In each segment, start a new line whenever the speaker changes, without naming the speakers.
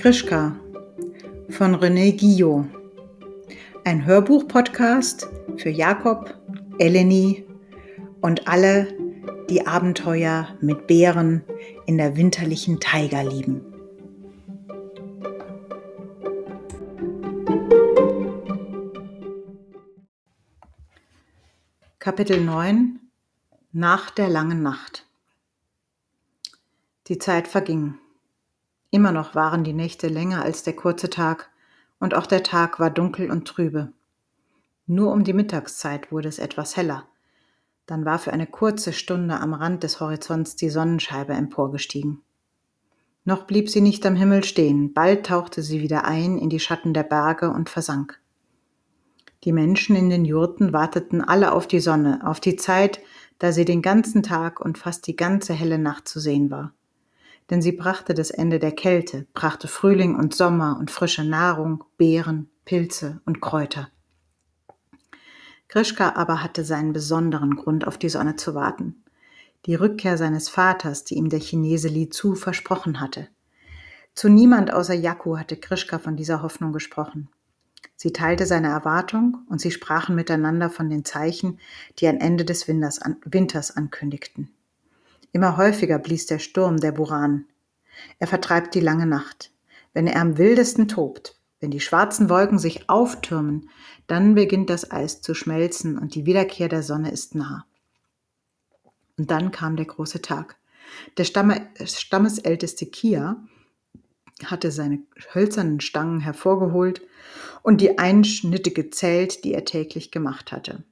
Krischka von René Guillot. Ein Hörbuch-Podcast für Jakob, Eleni und alle, die Abenteuer mit Bären in der winterlichen Taiga lieben. Kapitel 9 Nach der langen Nacht Die Zeit verging. Immer noch waren die Nächte länger als der kurze Tag, und auch der Tag war dunkel und trübe. Nur um die Mittagszeit wurde es etwas heller. Dann war für eine kurze Stunde am Rand des Horizonts die Sonnenscheibe emporgestiegen. Noch blieb sie nicht am Himmel stehen, bald tauchte sie wieder ein in die Schatten der Berge und versank. Die Menschen in den Jurten warteten alle auf die Sonne, auf die Zeit, da sie den ganzen Tag und fast die ganze helle Nacht zu sehen war denn sie brachte das Ende der Kälte, brachte Frühling und Sommer und frische Nahrung, Beeren, Pilze und Kräuter. Krischka aber hatte seinen besonderen Grund, auf die Sonne zu warten. Die Rückkehr seines Vaters, die ihm der Chinese Li Zu versprochen hatte. Zu niemand außer Yaku hatte Krischka von dieser Hoffnung gesprochen. Sie teilte seine Erwartung und sie sprachen miteinander von den Zeichen, die ein Ende des Winters ankündigten. Immer häufiger blies der Sturm der Buran. Er vertreibt die lange Nacht. Wenn er am wildesten tobt, wenn die schwarzen Wolken sich auftürmen, dann beginnt das Eis zu schmelzen und die Wiederkehr der Sonne ist nah. Und dann kam der große Tag. Der Stamme, Stammesälteste Kia hatte seine hölzernen Stangen hervorgeholt und die Einschnitte gezählt, die er täglich gemacht hatte.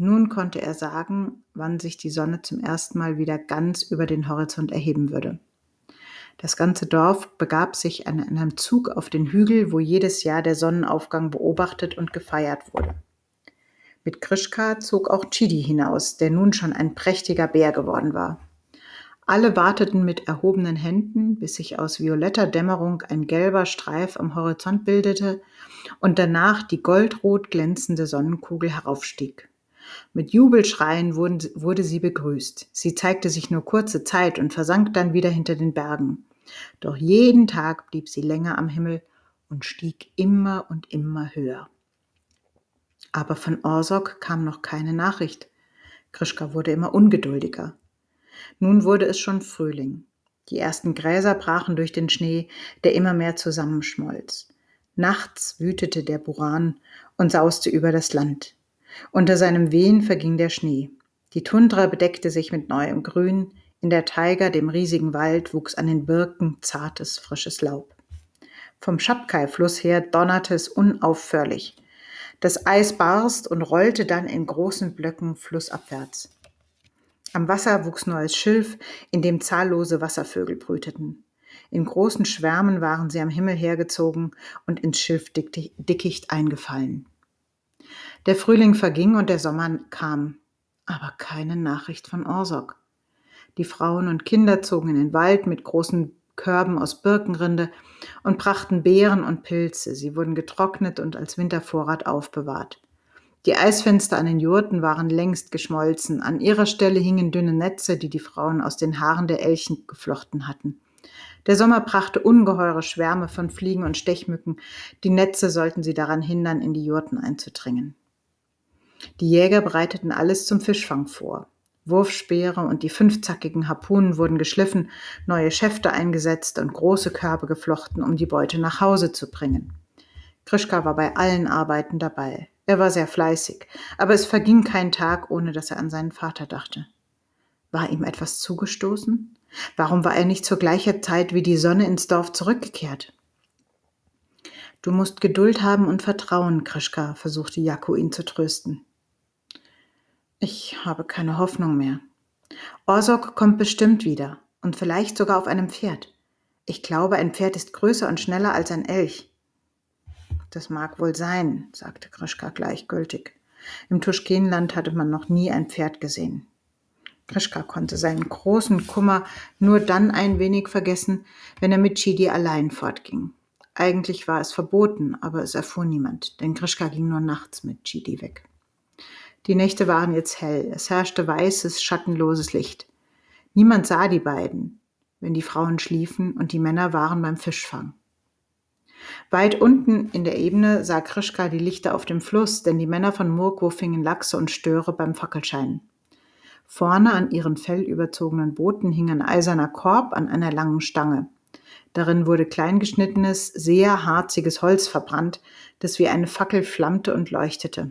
Nun konnte er sagen, wann sich die Sonne zum ersten Mal wieder ganz über den Horizont erheben würde. Das ganze Dorf begab sich an einem Zug auf den Hügel, wo jedes Jahr der Sonnenaufgang beobachtet und gefeiert wurde. Mit Krischka zog auch Chidi hinaus, der nun schon ein prächtiger Bär geworden war. Alle warteten mit erhobenen Händen, bis sich aus violetter Dämmerung ein gelber Streif am Horizont bildete und danach die goldrot glänzende Sonnenkugel heraufstieg. Mit Jubelschreien wurde sie begrüßt. Sie zeigte sich nur kurze Zeit und versank dann wieder hinter den Bergen. Doch jeden Tag blieb sie länger am Himmel und stieg immer und immer höher. Aber von Orsok kam noch keine Nachricht. Krischka wurde immer ungeduldiger. Nun wurde es schon Frühling. Die ersten Gräser brachen durch den Schnee, der immer mehr zusammenschmolz. Nachts wütete der Buran und sauste über das Land. Unter seinem Wehen verging der Schnee. Die Tundra bedeckte sich mit neuem Grün, in der Taiga, dem riesigen Wald, wuchs an den Birken zartes, frisches Laub. Vom Schabkai-Fluss her donnerte es unaufhörlich. Das Eis barst und rollte dann in großen Blöcken flussabwärts. Am Wasser wuchs neues Schilf, in dem zahllose Wasservögel brüteten. In großen Schwärmen waren sie am Himmel hergezogen und ins Schilfdickicht eingefallen. Der Frühling verging und der Sommer kam, aber keine Nachricht von Orsok. Die Frauen und Kinder zogen in den Wald mit großen Körben aus Birkenrinde und brachten Beeren und Pilze. Sie wurden getrocknet und als Wintervorrat aufbewahrt. Die Eisfenster an den Jurten waren längst geschmolzen. An ihrer Stelle hingen dünne Netze, die die Frauen aus den Haaren der Elchen geflochten hatten. Der Sommer brachte ungeheure Schwärme von Fliegen und Stechmücken. Die Netze sollten sie daran hindern, in die Jurten einzudringen. Die Jäger bereiteten alles zum Fischfang vor. Wurfspeere und die fünfzackigen Harpunen wurden geschliffen, neue Schäfte eingesetzt und große Körbe geflochten, um die Beute nach Hause zu bringen. Krischka war bei allen Arbeiten dabei. Er war sehr fleißig, aber es verging kein Tag, ohne dass er an seinen Vater dachte. War ihm etwas zugestoßen? Warum war er nicht zur gleichen Zeit wie die Sonne ins Dorf zurückgekehrt? Du musst Geduld haben und Vertrauen, Krischka, versuchte Jaku ihn zu trösten. Ich habe keine Hoffnung mehr. Orsok kommt bestimmt wieder und vielleicht sogar auf einem Pferd. Ich glaube, ein Pferd ist größer und schneller als ein Elch. Das mag wohl sein, sagte Krischka gleichgültig. Im Tuschkenland hatte man noch nie ein Pferd gesehen. Krischka konnte seinen großen Kummer nur dann ein wenig vergessen, wenn er mit Chidi allein fortging. Eigentlich war es verboten, aber es erfuhr niemand, denn Krischka ging nur nachts mit Chidi weg. Die Nächte waren jetzt hell, es herrschte weißes, schattenloses Licht. Niemand sah die beiden, wenn die Frauen schliefen und die Männer waren beim Fischfang. Weit unten in der Ebene sah Krischka die Lichter auf dem Fluss, denn die Männer von Murko fingen Lachse und Störe beim Fackelschein. Vorne an ihren fellüberzogenen Booten hing ein eiserner Korb an einer langen Stange. Darin wurde kleingeschnittenes, sehr harziges Holz verbrannt, das wie eine Fackel flammte und leuchtete.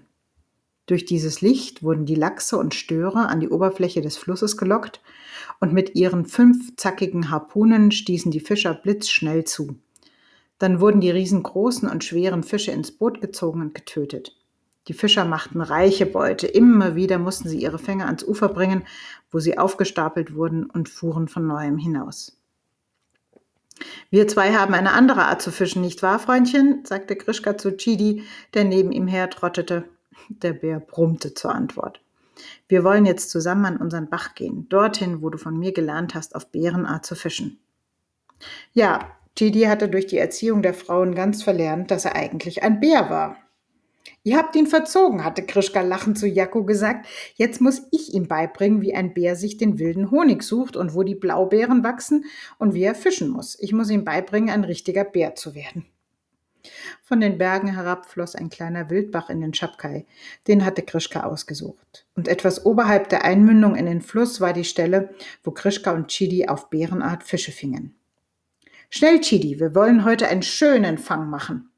Durch dieses Licht wurden die Lachse und Störe an die Oberfläche des Flusses gelockt und mit ihren fünf zackigen Harpunen stießen die Fischer blitzschnell zu. Dann wurden die riesengroßen und schweren Fische ins Boot gezogen und getötet. Die Fischer machten reiche Beute. Immer wieder mussten sie ihre Fänge ans Ufer bringen, wo sie aufgestapelt wurden und fuhren von neuem hinaus. Wir zwei haben eine andere Art zu fischen, nicht wahr, Freundchen? sagte Krischka zu Chidi, der neben ihm hertrottete. Der Bär brummte zur Antwort. Wir wollen jetzt zusammen an unseren Bach gehen, dorthin, wo du von mir gelernt hast, auf Bärenart zu fischen. Ja, Gidi hatte durch die Erziehung der Frauen ganz verlernt, dass er eigentlich ein Bär war. Ihr habt ihn verzogen, hatte Krischka lachend zu Jakko gesagt. Jetzt muss ich ihm beibringen, wie ein Bär sich den wilden Honig sucht und wo die Blaubeeren wachsen und wie er fischen muss. Ich muss ihm beibringen, ein richtiger Bär zu werden. Von den Bergen herab floss ein kleiner Wildbach in den Schapkai. Den hatte Krischka ausgesucht. Und etwas oberhalb der Einmündung in den Fluss war die Stelle, wo Krischka und Chidi auf Bärenart Fische fingen. Schnell, Chidi, wir wollen heute einen schönen Fang machen.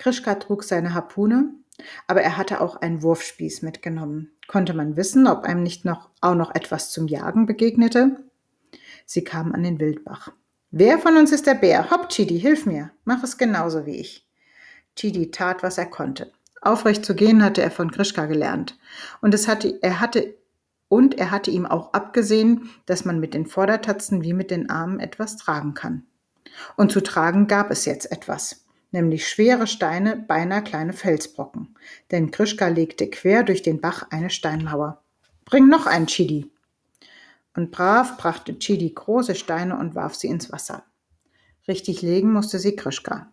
Krischka trug seine Harpune, aber er hatte auch einen Wurfspieß mitgenommen. Konnte man wissen, ob einem nicht noch auch noch etwas zum Jagen begegnete? Sie kamen an den Wildbach. Wer von uns ist der Bär? Hopp, Chidi, hilf mir. Mach es genauso wie ich. Chidi tat, was er konnte. Aufrecht zu gehen hatte er von Krischka gelernt. Und es hatte, er hatte, und er hatte ihm auch abgesehen, dass man mit den Vordertatzen wie mit den Armen etwas tragen kann. Und zu tragen gab es jetzt etwas, nämlich schwere Steine, beinahe kleine Felsbrocken. Denn Krischka legte quer durch den Bach eine Steinmauer. Bring noch einen, Chidi, und brav brachte Chidi große Steine und warf sie ins Wasser. Richtig legen musste sie Krischka.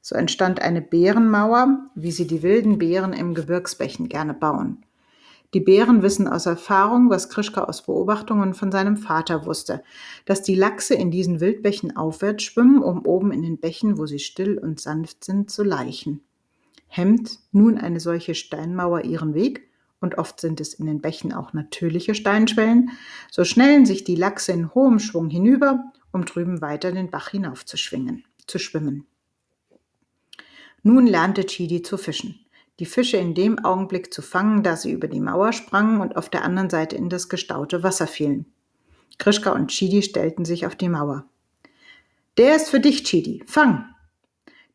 So entstand eine Bärenmauer, wie sie die wilden Bären im Gebirgsbächen gerne bauen. Die Bären wissen aus Erfahrung, was Krischka aus Beobachtungen von seinem Vater wusste, dass die Lachse in diesen Wildbächen aufwärts schwimmen, um oben in den Bächen, wo sie still und sanft sind, zu laichen. Hemmt nun eine solche Steinmauer ihren Weg, und oft sind es in den Bächen auch natürliche Steinschwellen, so schnellen sich die Lachse in hohem Schwung hinüber, um drüben weiter den Bach hinauf zu, schwimmen. Nun lernte Chidi zu fischen, die Fische in dem Augenblick zu fangen, da sie über die Mauer sprangen und auf der anderen Seite in das gestaute Wasser fielen. Krischka und Chidi stellten sich auf die Mauer. Der ist für dich, Chidi. Fang!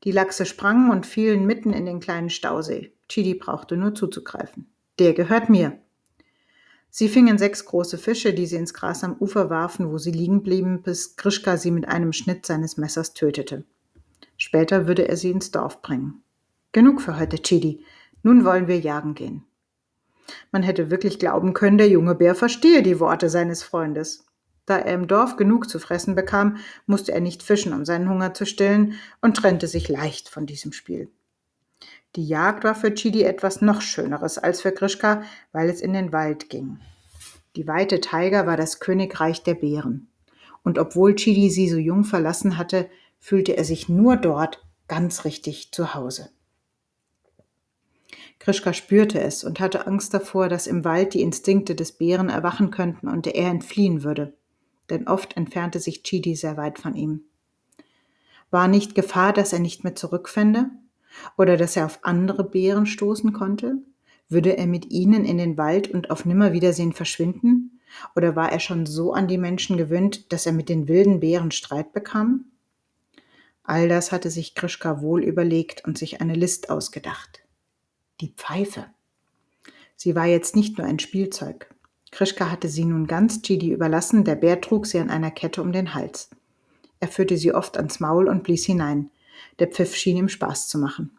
Die Lachse sprangen und fielen mitten in den kleinen Stausee. Chidi brauchte nur zuzugreifen. Der gehört mir. Sie fingen sechs große Fische, die sie ins Gras am Ufer warfen, wo sie liegen blieben, bis Grischka sie mit einem Schnitt seines Messers tötete. Später würde er sie ins Dorf bringen. Genug für heute, Chidi. Nun wollen wir jagen gehen. Man hätte wirklich glauben können, der junge Bär verstehe die Worte seines Freundes. Da er im Dorf genug zu fressen bekam, musste er nicht fischen, um seinen Hunger zu stillen, und trennte sich leicht von diesem Spiel. Die Jagd war für Chidi etwas noch Schöneres als für Grischka, weil es in den Wald ging. Die weite Taiga war das Königreich der Bären. Und obwohl Chidi sie so jung verlassen hatte, fühlte er sich nur dort ganz richtig zu Hause. Krischka spürte es und hatte Angst davor, dass im Wald die Instinkte des Bären erwachen könnten und er entfliehen würde. Denn oft entfernte sich Chidi sehr weit von ihm. War nicht Gefahr, dass er nicht mehr zurückfände? Oder dass er auf andere Bären stoßen konnte? Würde er mit ihnen in den Wald und auf Nimmerwiedersehen verschwinden? Oder war er schon so an die Menschen gewöhnt, dass er mit den wilden Bären Streit bekam? All das hatte sich Krischka wohl überlegt und sich eine List ausgedacht. Die Pfeife. Sie war jetzt nicht nur ein Spielzeug. Krischka hatte sie nun ganz Chidi überlassen, der Bär trug sie an einer Kette um den Hals. Er führte sie oft ans Maul und blies hinein. Der Pfiff schien ihm Spaß zu machen.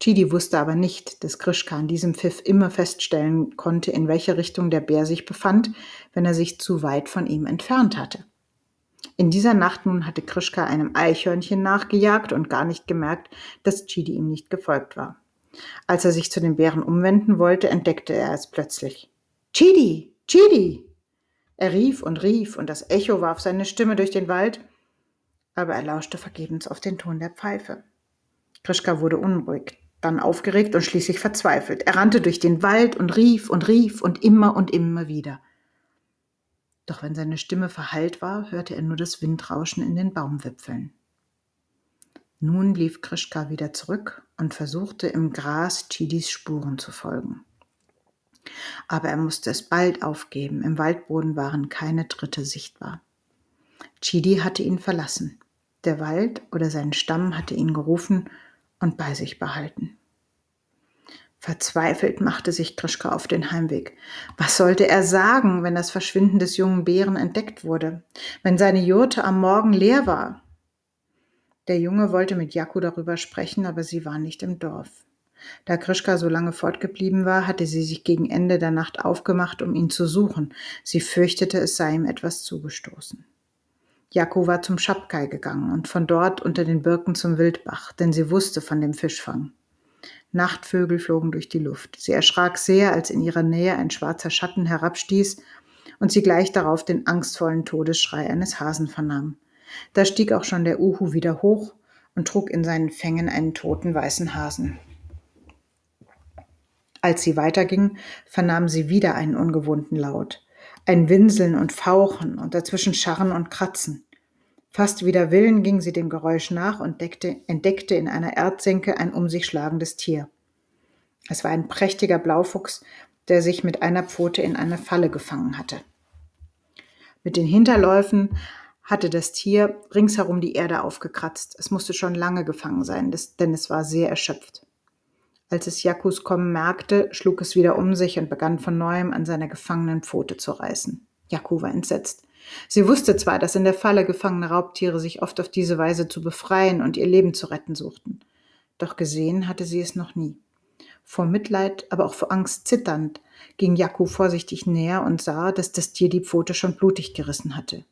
Chidi wusste aber nicht, dass Krischka an diesem Pfiff immer feststellen konnte, in welche Richtung der Bär sich befand, wenn er sich zu weit von ihm entfernt hatte. In dieser Nacht nun hatte Krischka einem Eichhörnchen nachgejagt und gar nicht gemerkt, dass Chidi ihm nicht gefolgt war. Als er sich zu den Bären umwenden wollte, entdeckte er es plötzlich. Chidi! Chidi! Er rief und rief, und das Echo warf seine Stimme durch den Wald, aber er lauschte vergebens auf den Ton der Pfeife. Krischka wurde unruhig, dann aufgeregt und schließlich verzweifelt. Er rannte durch den Wald und rief und rief und immer und immer wieder. Doch wenn seine Stimme verhallt war, hörte er nur das Windrauschen in den Baumwipfeln. Nun lief Krischka wieder zurück und versuchte im Gras Chidis Spuren zu folgen. Aber er musste es bald aufgeben. Im Waldboden waren keine Tritte sichtbar. Chidi hatte ihn verlassen. Der Wald oder sein Stamm hatte ihn gerufen und bei sich behalten. Verzweifelt machte sich Krischka auf den Heimweg. Was sollte er sagen, wenn das Verschwinden des jungen Bären entdeckt wurde, wenn seine Jurte am Morgen leer war? Der Junge wollte mit Jaku darüber sprechen, aber sie war nicht im Dorf. Da Krischka so lange fortgeblieben war, hatte sie sich gegen Ende der Nacht aufgemacht, um ihn zu suchen. Sie fürchtete, es sei ihm etwas zugestoßen. Jaku war zum Schapkai gegangen und von dort unter den Birken zum Wildbach, denn sie wusste von dem Fischfang. Nachtvögel flogen durch die Luft. Sie erschrak sehr, als in ihrer Nähe ein schwarzer Schatten herabstieß und sie gleich darauf den angstvollen Todesschrei eines Hasen vernahm. Da stieg auch schon der Uhu wieder hoch und trug in seinen Fängen einen toten weißen Hasen. Als sie weiterging, vernahm sie wieder einen ungewohnten Laut. Ein Winseln und Fauchen und dazwischen Scharren und Kratzen. Fast wider Willen ging sie dem Geräusch nach und deckte, entdeckte in einer Erdsenke ein um sich schlagendes Tier. Es war ein prächtiger Blaufuchs, der sich mit einer Pfote in eine Falle gefangen hatte. Mit den Hinterläufen hatte das Tier ringsherum die Erde aufgekratzt. Es musste schon lange gefangen sein, denn es war sehr erschöpft. Als es Jakus kommen merkte, schlug es wieder um sich und begann von neuem an seiner gefangenen Pfote zu reißen. Jaku war entsetzt. Sie wusste zwar, dass in der Falle gefangene Raubtiere sich oft auf diese Weise zu befreien und ihr Leben zu retten suchten. Doch gesehen hatte sie es noch nie. Vor Mitleid, aber auch vor Angst zitternd, ging Jaku vorsichtig näher und sah, dass das Tier die Pfote schon blutig gerissen hatte.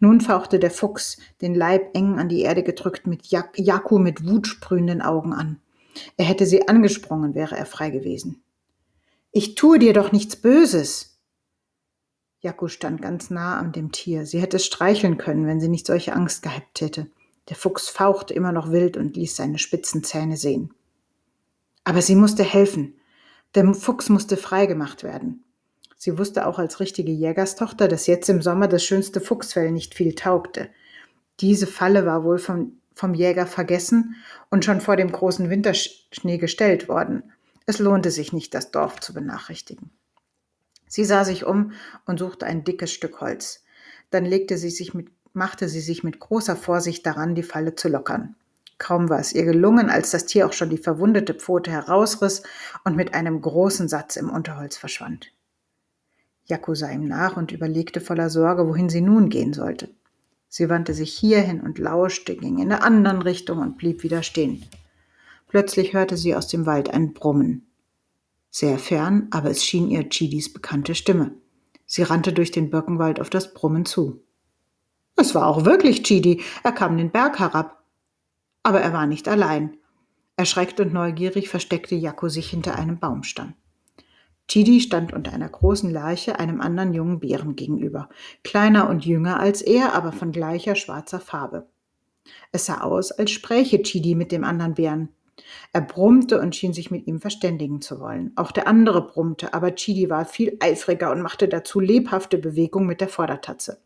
Nun fauchte der Fuchs, den Leib eng an die Erde gedrückt, mit Jak Jaku mit wutsprühenden Augen an. Er hätte sie angesprungen, wäre er frei gewesen. Ich tue dir doch nichts Böses. Jaku stand ganz nah an dem Tier. Sie hätte es streicheln können, wenn sie nicht solche Angst gehabt hätte. Der Fuchs fauchte immer noch wild und ließ seine spitzen Zähne sehen. Aber sie musste helfen. Der Fuchs musste freigemacht werden. Sie wusste auch als richtige Jägerstochter, dass jetzt im Sommer das schönste Fuchsfell nicht viel taugte. Diese Falle war wohl vom, vom Jäger vergessen und schon vor dem großen Winterschnee gestellt worden. Es lohnte sich nicht, das Dorf zu benachrichtigen. Sie sah sich um und suchte ein dickes Stück Holz. Dann legte sie sich mit, machte sie sich mit großer Vorsicht daran, die Falle zu lockern. Kaum war es ihr gelungen, als das Tier auch schon die verwundete Pfote herausriss und mit einem großen Satz im Unterholz verschwand. Jakko sah ihm nach und überlegte voller Sorge, wohin sie nun gehen sollte. Sie wandte sich hierhin und lauschte, ging in der anderen Richtung und blieb wieder stehen. Plötzlich hörte sie aus dem Wald ein Brummen. Sehr fern, aber es schien ihr Chidis bekannte Stimme. Sie rannte durch den Birkenwald auf das Brummen zu. Es war auch wirklich Chidi, er kam den Berg herab. Aber er war nicht allein. Erschreckt und neugierig versteckte Jakko sich hinter einem Baumstamm. Chidi stand unter einer großen Lerche einem anderen jungen Bären gegenüber, kleiner und jünger als er, aber von gleicher schwarzer Farbe. Es sah aus, als spräche Chidi mit dem anderen Bären. Er brummte und schien sich mit ihm verständigen zu wollen. Auch der andere brummte, aber Chidi war viel eifriger und machte dazu lebhafte Bewegungen mit der Vordertatze.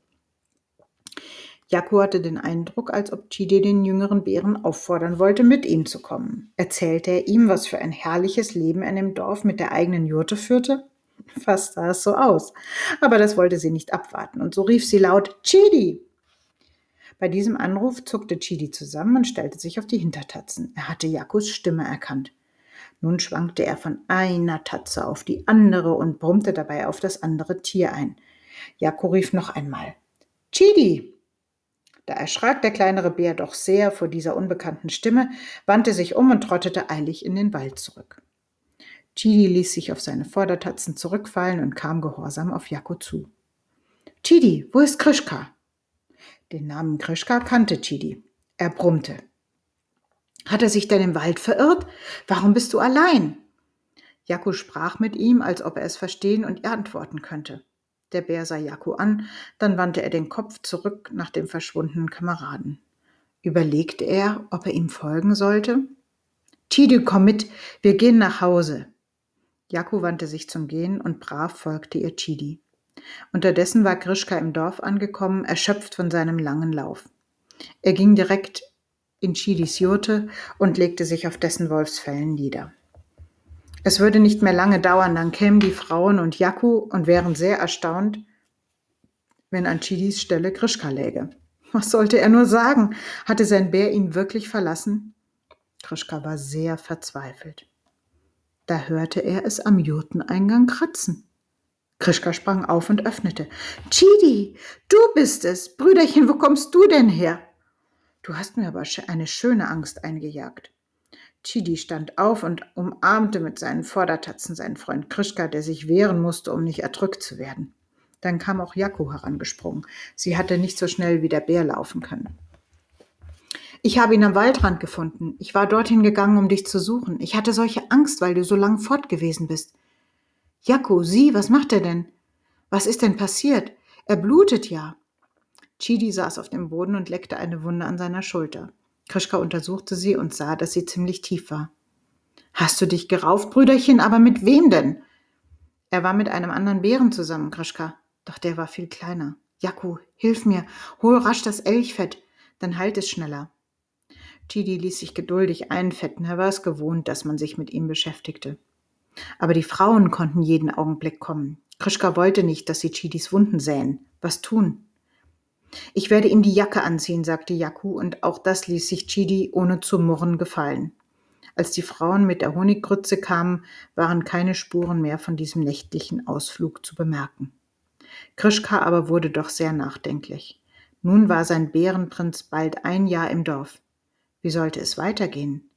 Jaku hatte den Eindruck, als ob Chidi den jüngeren Bären auffordern wollte, mit ihm zu kommen. Erzählte er ihm, was für ein herrliches Leben er in dem Dorf mit der eigenen Jurte führte? Fast sah es so aus. Aber das wollte sie nicht abwarten, und so rief sie laut Chidi. Bei diesem Anruf zuckte Chidi zusammen und stellte sich auf die Hintertatzen. Er hatte Jakus Stimme erkannt. Nun schwankte er von einer Tatze auf die andere und brummte dabei auf das andere Tier ein. Jako rief noch einmal Chidi. Da erschrak der kleinere Bär doch sehr vor dieser unbekannten Stimme, wandte sich um und trottete eilig in den Wald zurück. Chidi ließ sich auf seine Vordertatzen zurückfallen und kam gehorsam auf Jako zu. Chidi, wo ist Krischka? Den Namen Krischka kannte Chidi. Er brummte. Hat er sich denn im Wald verirrt? Warum bist du allein? Jako sprach mit ihm, als ob er es verstehen und ihr antworten könnte. Der Bär sah Jaku an, dann wandte er den Kopf zurück nach dem verschwundenen Kameraden. Überlegte er, ob er ihm folgen sollte? Chidi, komm mit, wir gehen nach Hause. Jaku wandte sich zum Gehen und brav folgte ihr Chidi. Unterdessen war Grischka im Dorf angekommen, erschöpft von seinem langen Lauf. Er ging direkt in Chidis Jurte und legte sich auf dessen Wolfsfällen nieder. Es würde nicht mehr lange dauern, dann kämen die Frauen und Jaku und wären sehr erstaunt, wenn an Chidis Stelle Grischka läge. Was sollte er nur sagen? Hatte sein Bär ihn wirklich verlassen? Grischka war sehr verzweifelt. Da hörte er es am Jurteneingang kratzen. Krischka sprang auf und öffnete. Chidi, du bist es. Brüderchen, wo kommst du denn her? Du hast mir aber eine schöne Angst eingejagt. Chidi stand auf und umarmte mit seinen Vordertatzen seinen Freund Krischka, der sich wehren musste, um nicht erdrückt zu werden. Dann kam auch Jakko herangesprungen. Sie hatte nicht so schnell wie der Bär laufen können. Ich habe ihn am Waldrand gefunden. Ich war dorthin gegangen, um dich zu suchen. Ich hatte solche Angst, weil du so lang fort gewesen bist. Jakko, sieh, was macht er denn? Was ist denn passiert? Er blutet ja. Chidi saß auf dem Boden und leckte eine Wunde an seiner Schulter. Krischka untersuchte sie und sah, dass sie ziemlich tief war. Hast du dich gerauft, Brüderchen, aber mit wem denn? Er war mit einem anderen Bären zusammen, Krischka. Doch der war viel kleiner. Jakku, hilf mir, hol rasch das Elchfett, dann heilt es schneller. Chidi ließ sich geduldig einfetten, er war es gewohnt, dass man sich mit ihm beschäftigte. Aber die Frauen konnten jeden Augenblick kommen. Krischka wollte nicht, dass sie Chidis Wunden säen. Was tun? Ich werde ihm die Jacke anziehen, sagte Jaku, und auch das ließ sich Chidi ohne zu murren gefallen. Als die Frauen mit der Honiggrütze kamen, waren keine Spuren mehr von diesem nächtlichen Ausflug zu bemerken. Krischka aber wurde doch sehr nachdenklich. Nun war sein Bärenprinz bald ein Jahr im Dorf. Wie sollte es weitergehen?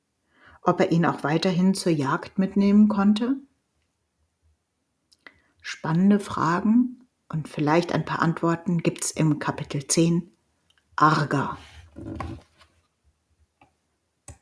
Ob er ihn auch weiterhin zur Jagd mitnehmen konnte? Spannende Fragen und vielleicht ein paar Antworten gibt's im Kapitel 10 Arga.